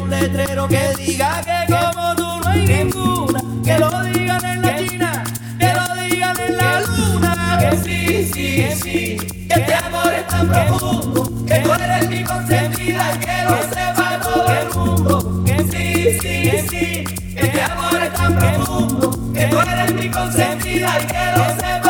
un letrero que diga que como tú no hay ninguna, que lo digan en la esquina, que lo digan en la luna, que sí, sí, sí, que este amor es tan profundo, que tú eres mi consentida, y que lo sepa todo el mundo, que sí, sí, sí, que este amor es tan profundo, que tú eres mi consentida, que lo sepa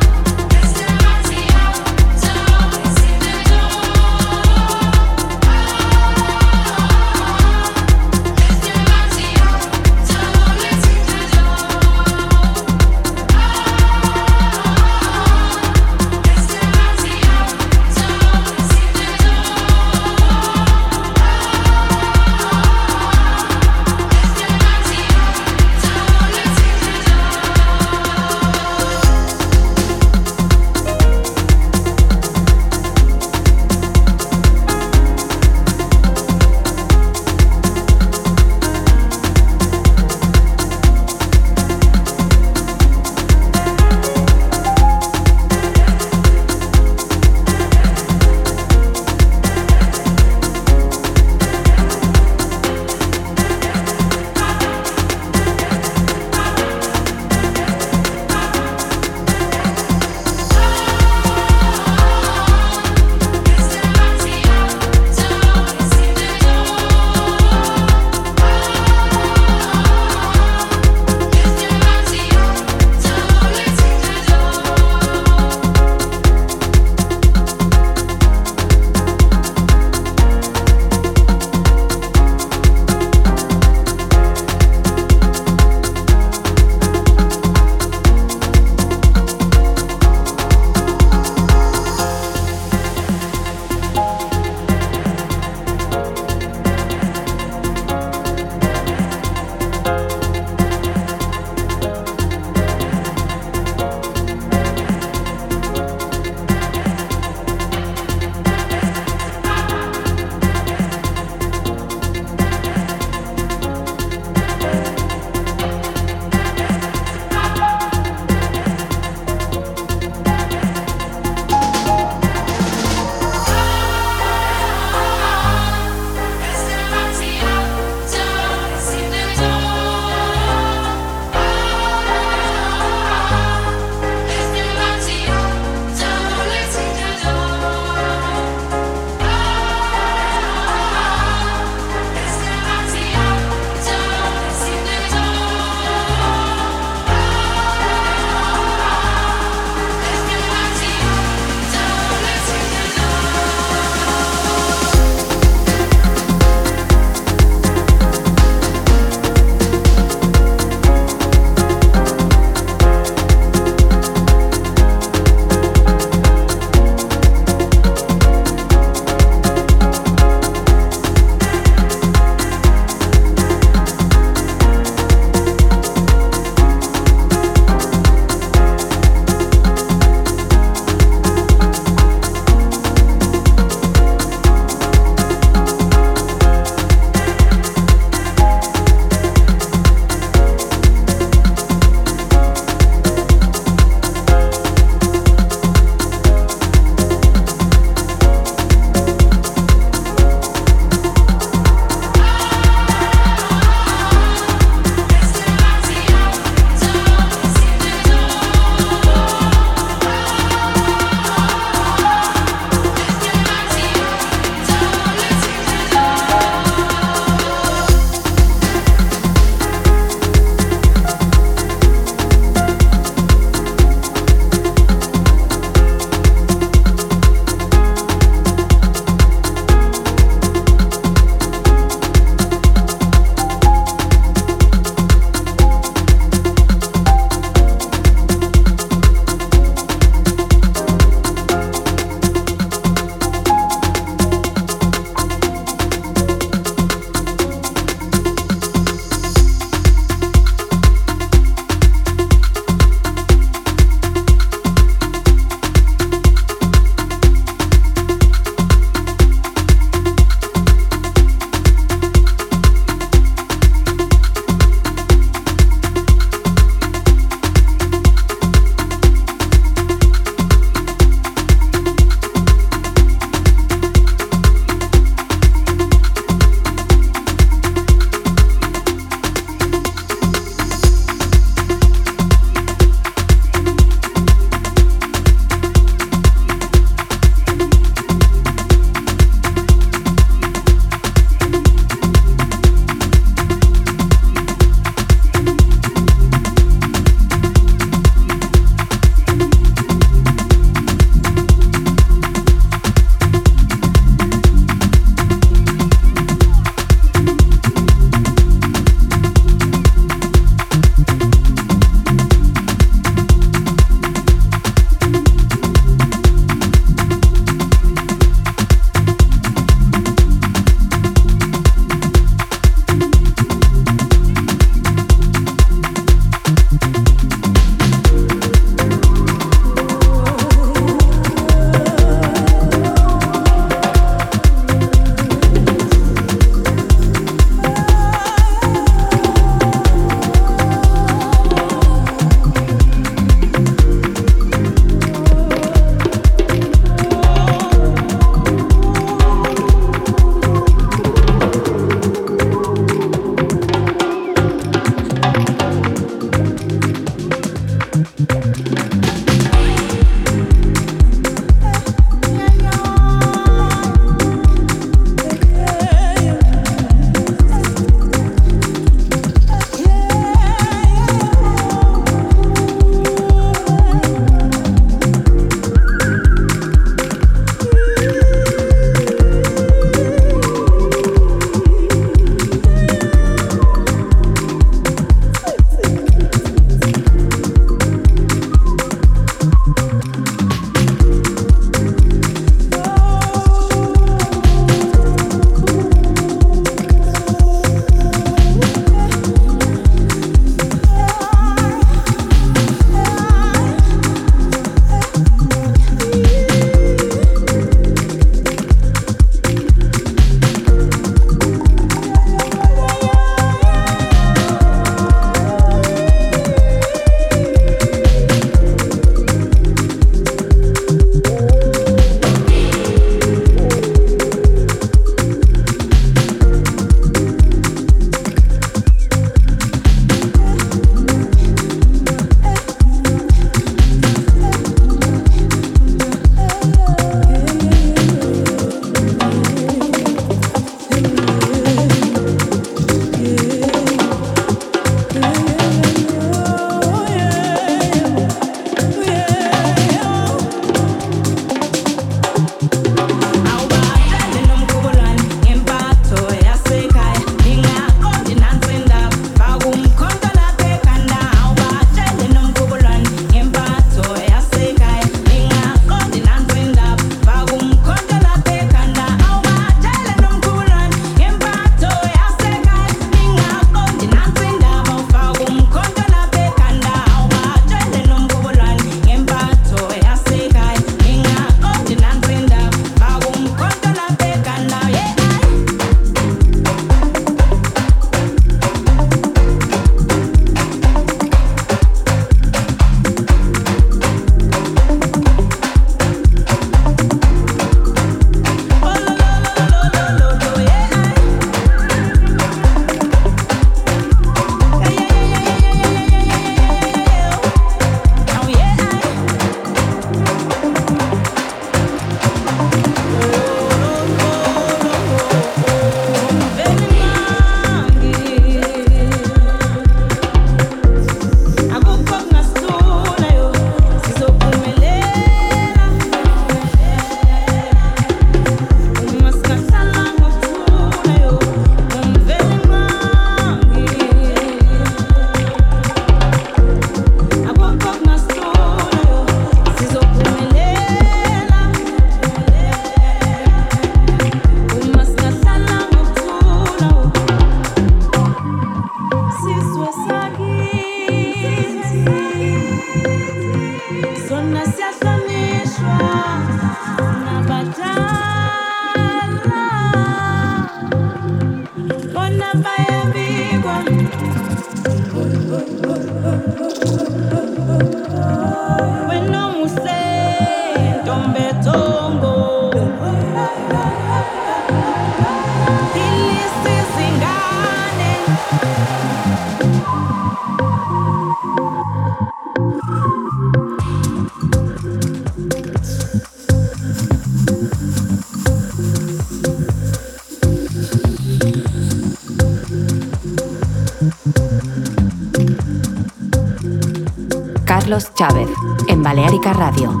Radio.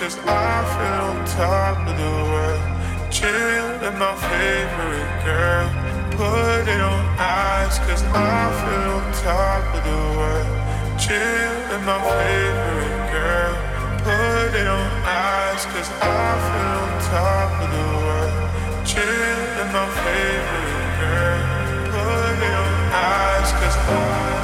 Cause I feel on top of the world. Chill in my favorite girl. Put it on ice, cause I feel on top of the world. Chill in my favorite girl. Put it on ice, cause I feel on top of the world. Chill in my favorite girl. Put it on ice, cause ice,